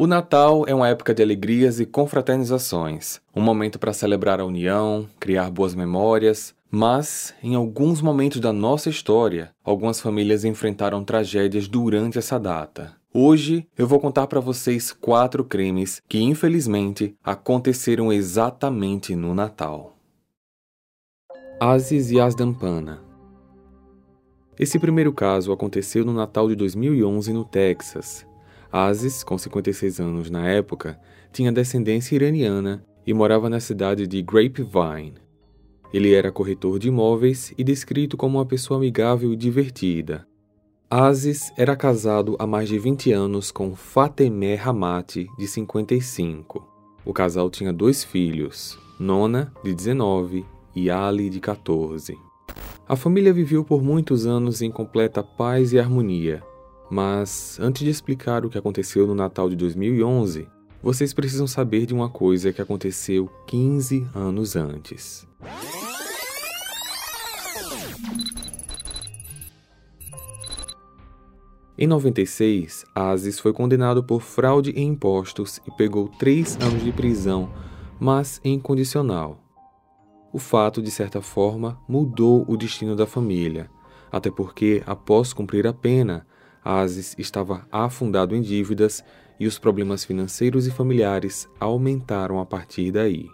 O Natal é uma época de alegrias e confraternizações, um momento para celebrar a união, criar boas memórias, mas, em alguns momentos da nossa história, algumas famílias enfrentaram tragédias durante essa data. Hoje eu vou contar para vocês quatro crimes que, infelizmente, aconteceram exatamente no Natal. Aziz Yazdampana Esse primeiro caso aconteceu no Natal de 2011 no Texas, Aziz, com 56 anos na época, tinha descendência iraniana e morava na cidade de Grapevine. Ele era corretor de imóveis e descrito como uma pessoa amigável e divertida. Aziz era casado há mais de 20 anos com Fatemeh Hamati, de 55. O casal tinha dois filhos, Nona, de 19, e Ali, de 14. A família viveu por muitos anos em completa paz e harmonia, mas antes de explicar o que aconteceu no Natal de 2011, vocês precisam saber de uma coisa que aconteceu 15 anos antes. Em 96, Aziz foi condenado por fraude em impostos e pegou três anos de prisão, mas em condicional. O fato, de certa forma, mudou o destino da família, até porque, após cumprir a pena, Aziz estava afundado em dívidas e os problemas financeiros e familiares aumentaram a partir daí.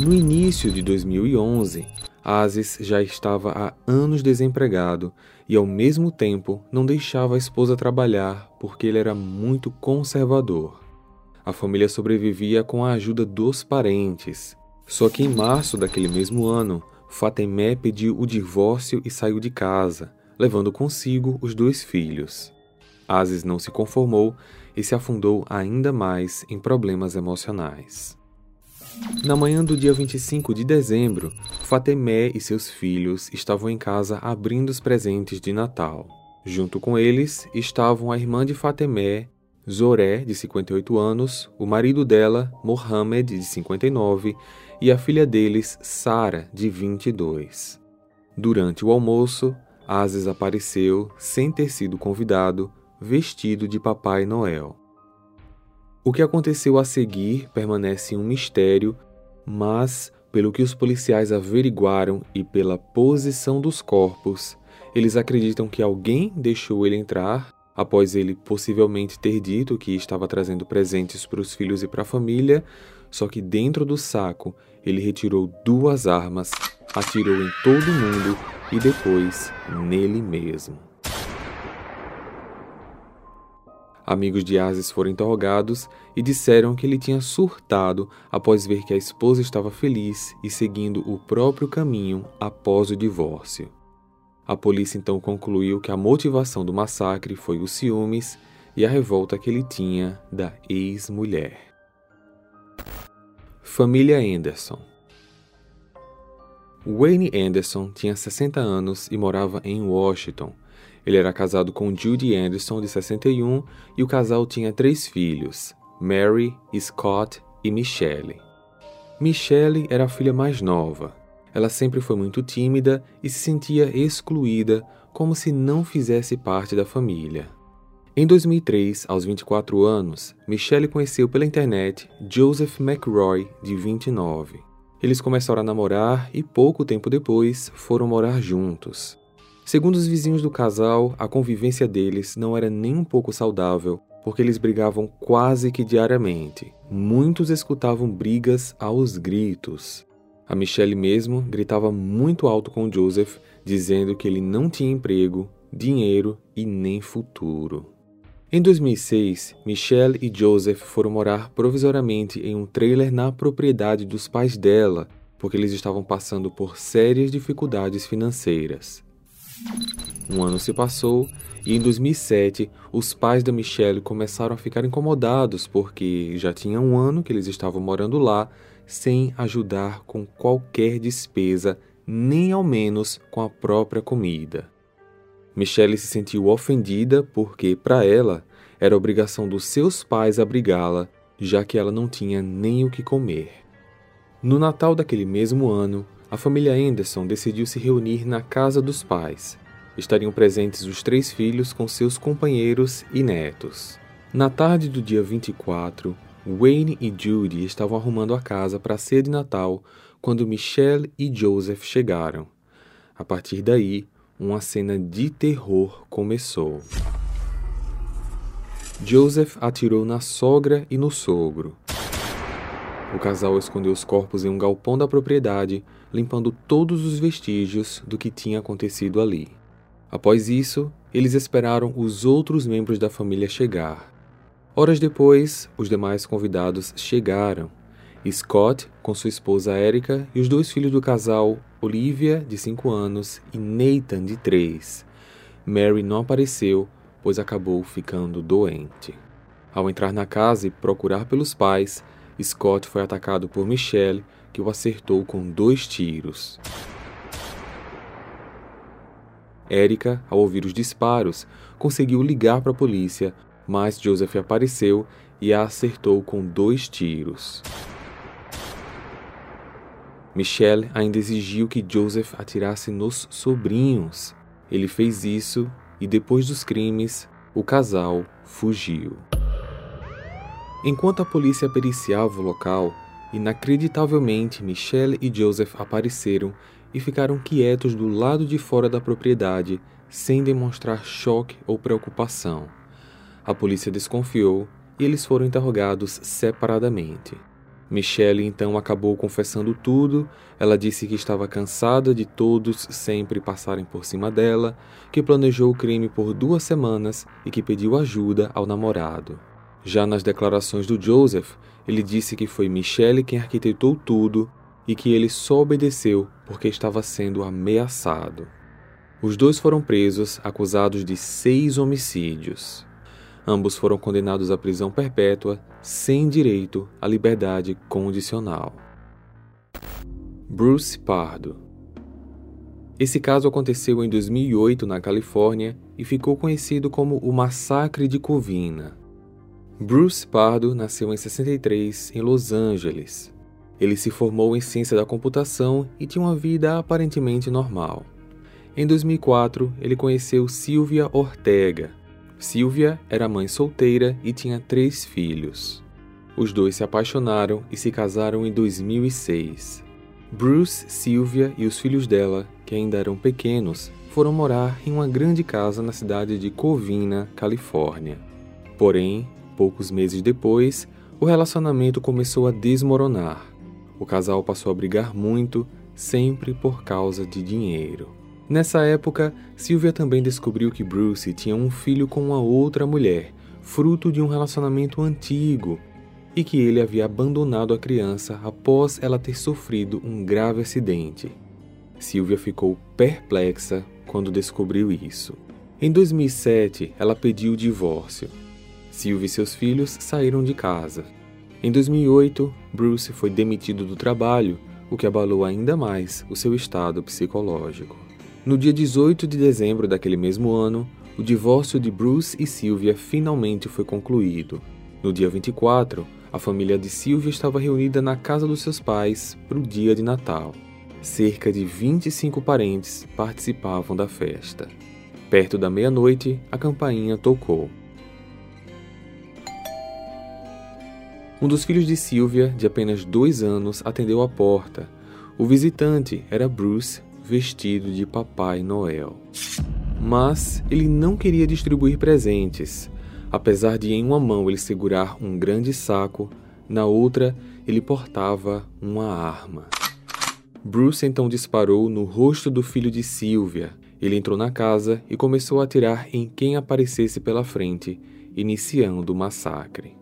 No início de 2011, Aziz já estava há anos desempregado e, ao mesmo tempo, não deixava a esposa trabalhar porque ele era muito conservador. A família sobrevivia com a ajuda dos parentes. Só que em março daquele mesmo ano, Fatemé pediu o divórcio e saiu de casa levando consigo os dois filhos. Aziz não se conformou e se afundou ainda mais em problemas emocionais. Na manhã do dia 25 de dezembro, Fatemé e seus filhos estavam em casa abrindo os presentes de Natal. Junto com eles estavam a irmã de Fatemé, Zoré, de 58 anos, o marido dela, Mohamed, de 59, e a filha deles, Sara, de 22. Durante o almoço, Ases apareceu, sem ter sido convidado, vestido de Papai Noel. O que aconteceu a seguir permanece um mistério, mas, pelo que os policiais averiguaram e pela posição dos corpos, eles acreditam que alguém deixou ele entrar após ele possivelmente ter dito que estava trazendo presentes para os filhos e para a família, só que dentro do saco ele retirou duas armas, atirou em todo mundo e depois nele mesmo. Amigos de Asis foram interrogados e disseram que ele tinha surtado após ver que a esposa estava feliz e seguindo o próprio caminho após o divórcio. A polícia então concluiu que a motivação do massacre foi os ciúmes e a revolta que ele tinha da ex-mulher. Família Anderson Wayne Anderson tinha 60 anos e morava em Washington. Ele era casado com Judy Anderson, de 61, e o casal tinha três filhos, Mary, Scott e Michelle. Michelle era a filha mais nova. Ela sempre foi muito tímida e se sentia excluída, como se não fizesse parte da família. Em 2003, aos 24 anos, Michelle conheceu pela internet Joseph McRoy, de 29. Eles começaram a namorar e pouco tempo depois foram morar juntos. Segundo os vizinhos do casal, a convivência deles não era nem um pouco saudável, porque eles brigavam quase que diariamente. Muitos escutavam brigas aos gritos. A Michelle mesmo gritava muito alto com Joseph, dizendo que ele não tinha emprego, dinheiro e nem futuro. Em 2006, Michelle e Joseph foram morar provisoriamente em um trailer na propriedade dos pais dela, porque eles estavam passando por sérias dificuldades financeiras. Um ano se passou e em 2007 os pais da Michelle começaram a ficar incomodados porque já tinha um ano que eles estavam morando lá sem ajudar com qualquer despesa, nem ao menos com a própria comida. Michelle se sentiu ofendida porque, para ela, era obrigação dos seus pais abrigá-la, já que ela não tinha nem o que comer. No Natal daquele mesmo ano, a família Anderson decidiu se reunir na casa dos pais. Estariam presentes os três filhos com seus companheiros e netos. Na tarde do dia 24, Wayne e Judy estavam arrumando a casa para a ceia de Natal quando Michelle e Joseph chegaram. A partir daí, uma cena de terror começou. Joseph atirou na sogra e no sogro. O casal escondeu os corpos em um galpão da propriedade, limpando todos os vestígios do que tinha acontecido ali. Após isso, eles esperaram os outros membros da família chegar. Horas depois, os demais convidados chegaram. Scott, com sua esposa Erica, e os dois filhos do casal, Olivia, de 5 anos, e Nathan, de 3. Mary não apareceu, pois acabou ficando doente. Ao entrar na casa e procurar pelos pais, Scott foi atacado por Michelle, que o acertou com dois tiros. Erica, ao ouvir os disparos, conseguiu ligar para a polícia, mas Joseph apareceu e a acertou com dois tiros. Michelle ainda exigiu que Joseph atirasse nos sobrinhos. Ele fez isso e, depois dos crimes, o casal fugiu. Enquanto a polícia periciava o local, inacreditavelmente Michelle e Joseph apareceram e ficaram quietos do lado de fora da propriedade, sem demonstrar choque ou preocupação. A polícia desconfiou e eles foram interrogados separadamente. Michelle então acabou confessando tudo. Ela disse que estava cansada de todos sempre passarem por cima dela, que planejou o crime por duas semanas e que pediu ajuda ao namorado. Já nas declarações do Joseph, ele disse que foi Michelle quem arquitetou tudo e que ele só obedeceu porque estava sendo ameaçado. Os dois foram presos, acusados de seis homicídios. Ambos foram condenados à prisão perpétua, sem direito à liberdade condicional. Bruce Pardo Esse caso aconteceu em 2008 na Califórnia e ficou conhecido como o Massacre de Covina. Bruce Pardo nasceu em 63 em Los Angeles. Ele se formou em ciência da computação e tinha uma vida aparentemente normal. Em 2004, ele conheceu Sylvia Ortega. Sylvia era mãe solteira e tinha três filhos. Os dois se apaixonaram e se casaram em 2006. Bruce, Sylvia e os filhos dela, que ainda eram pequenos, foram morar em uma grande casa na cidade de Covina, Califórnia. Porém, Poucos meses depois, o relacionamento começou a desmoronar. O casal passou a brigar muito, sempre por causa de dinheiro. Nessa época, Sylvia também descobriu que Bruce tinha um filho com uma outra mulher, fruto de um relacionamento antigo, e que ele havia abandonado a criança após ela ter sofrido um grave acidente. Sylvia ficou perplexa quando descobriu isso. Em 2007, ela pediu o divórcio. Sylvie e seus filhos saíram de casa. Em 2008, Bruce foi demitido do trabalho, o que abalou ainda mais o seu estado psicológico. No dia 18 de dezembro daquele mesmo ano, o divórcio de Bruce e Sylvia finalmente foi concluído. No dia 24, a família de Sylvia estava reunida na casa dos seus pais para o dia de Natal. Cerca de 25 parentes participavam da festa. Perto da meia-noite, a campainha tocou. Um dos filhos de Sylvia, de apenas dois anos, atendeu a porta. O visitante era Bruce, vestido de Papai Noel. Mas ele não queria distribuir presentes. Apesar de em uma mão ele segurar um grande saco, na outra ele portava uma arma. Bruce então disparou no rosto do filho de Sylvia. Ele entrou na casa e começou a atirar em quem aparecesse pela frente, iniciando o massacre.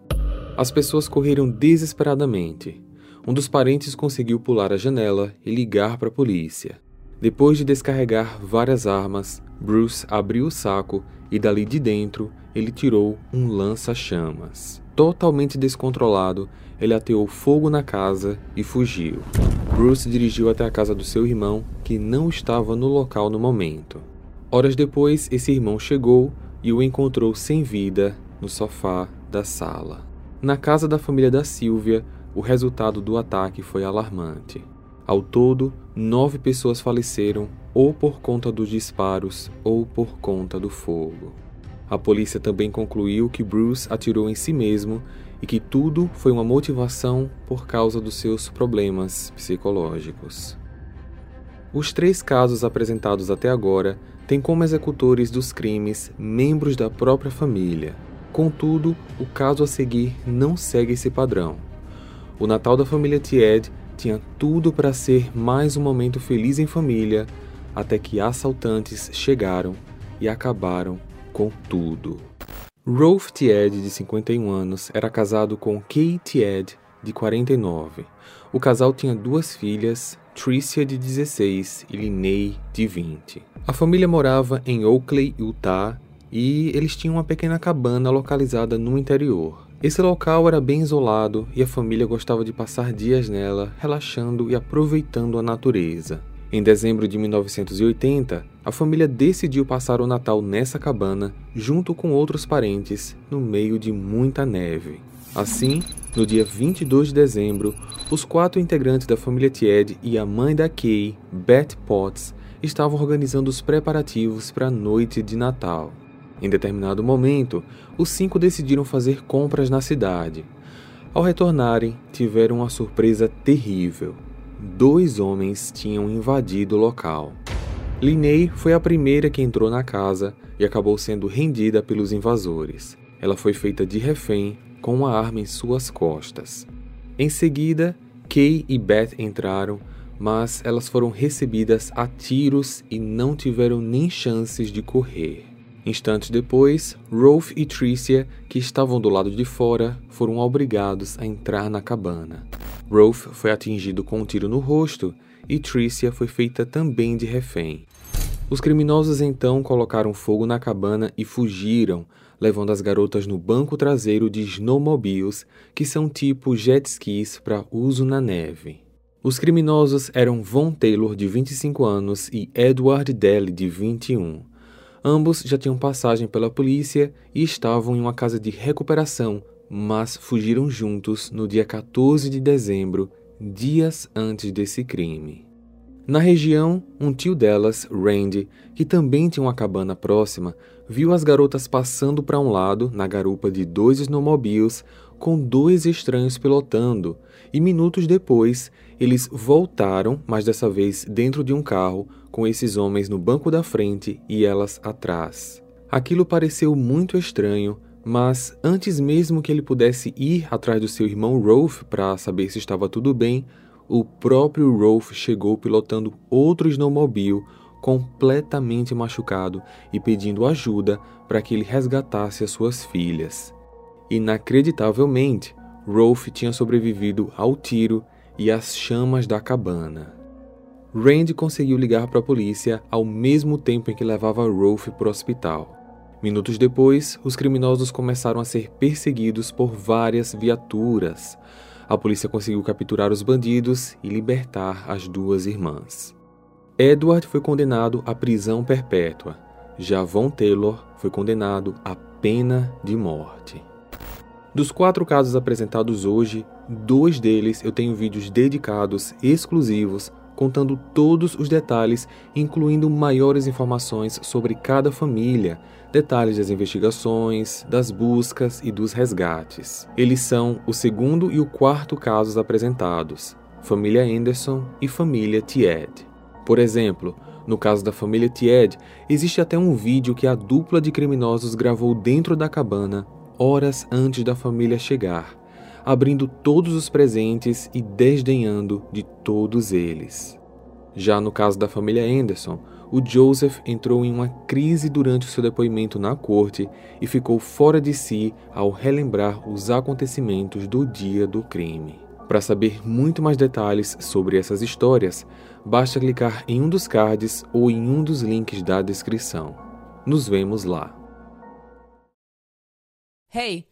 As pessoas correram desesperadamente. Um dos parentes conseguiu pular a janela e ligar para a polícia. Depois de descarregar várias armas, Bruce abriu o saco e dali de dentro ele tirou um lança-chamas. Totalmente descontrolado, ele ateou fogo na casa e fugiu. Bruce dirigiu até a casa do seu irmão, que não estava no local no momento. Horas depois, esse irmão chegou e o encontrou sem vida no sofá da sala. Na casa da família da Silvia, o resultado do ataque foi alarmante. Ao todo, nove pessoas faleceram ou por conta dos disparos ou por conta do fogo. A polícia também concluiu que Bruce atirou em si mesmo e que tudo foi uma motivação por causa dos seus problemas psicológicos. Os três casos apresentados até agora têm como executores dos crimes membros da própria família. Contudo, o caso a seguir não segue esse padrão. O Natal da família Tied tinha tudo para ser mais um momento feliz em família, até que assaltantes chegaram e acabaram com tudo. Rolf Tied, de 51 anos, era casado com Kay Tied, de 49. O casal tinha duas filhas, Tricia, de 16, e Linnea, de 20. A família morava em Oakley, Utah, e eles tinham uma pequena cabana localizada no interior. Esse local era bem isolado e a família gostava de passar dias nela, relaxando e aproveitando a natureza. Em dezembro de 1980, a família decidiu passar o Natal nessa cabana, junto com outros parentes, no meio de muita neve. Assim, no dia 22 de dezembro, os quatro integrantes da família Tied e a mãe da Kay, Beth Potts, estavam organizando os preparativos para a noite de Natal. Em determinado momento, os cinco decidiram fazer compras na cidade. Ao retornarem, tiveram uma surpresa terrível dois homens tinham invadido o local. Linney foi a primeira que entrou na casa e acabou sendo rendida pelos invasores. Ela foi feita de refém com uma arma em suas costas. Em seguida, Kay e Beth entraram, mas elas foram recebidas a tiros e não tiveram nem chances de correr. Instantes depois, Rolf e Tricia, que estavam do lado de fora, foram obrigados a entrar na cabana. Rolf foi atingido com um tiro no rosto e Tricia foi feita também de refém. Os criminosos então colocaram fogo na cabana e fugiram, levando as garotas no banco traseiro de snowmobiles, que são tipo jet skis para uso na neve. Os criminosos eram Von Taylor, de 25 anos, e Edward Daly, de 21. Ambos já tinham passagem pela polícia e estavam em uma casa de recuperação mas fugiram juntos no dia 14 de dezembro, dias antes desse crime. Na região, um tio delas, Randy, que também tinha uma cabana próxima, viu as garotas passando para um lado, na garupa de dois snowmobiles, com dois estranhos pilotando, e minutos depois eles voltaram, mas dessa vez dentro de um carro, com esses homens no banco da frente e elas atrás. Aquilo pareceu muito estranho, mas antes mesmo que ele pudesse ir atrás do seu irmão Rolf para saber se estava tudo bem, o próprio Rolf chegou pilotando outro snowmobile completamente machucado e pedindo ajuda para que ele resgatasse as suas filhas. Inacreditavelmente, Rolf tinha sobrevivido ao tiro e às chamas da cabana. Randy conseguiu ligar para a polícia ao mesmo tempo em que levava Rolf para o hospital. Minutos depois, os criminosos começaram a ser perseguidos por várias viaturas. A polícia conseguiu capturar os bandidos e libertar as duas irmãs. Edward foi condenado à prisão perpétua. Já Von Taylor foi condenado à pena de morte. Dos quatro casos apresentados hoje, dois deles eu tenho vídeos dedicados exclusivos contando todos os detalhes, incluindo maiores informações sobre cada família, detalhes das investigações, das buscas e dos resgates. Eles são o segundo e o quarto casos apresentados, família Anderson e família Tied. Por exemplo, no caso da família Tied, existe até um vídeo que a dupla de criminosos gravou dentro da cabana horas antes da família chegar abrindo todos os presentes e desdenhando de todos eles. Já no caso da família Anderson, o Joseph entrou em uma crise durante o seu depoimento na corte e ficou fora de si ao relembrar os acontecimentos do dia do crime. Para saber muito mais detalhes sobre essas histórias, basta clicar em um dos cards ou em um dos links da descrição. Nos vemos lá. Hey!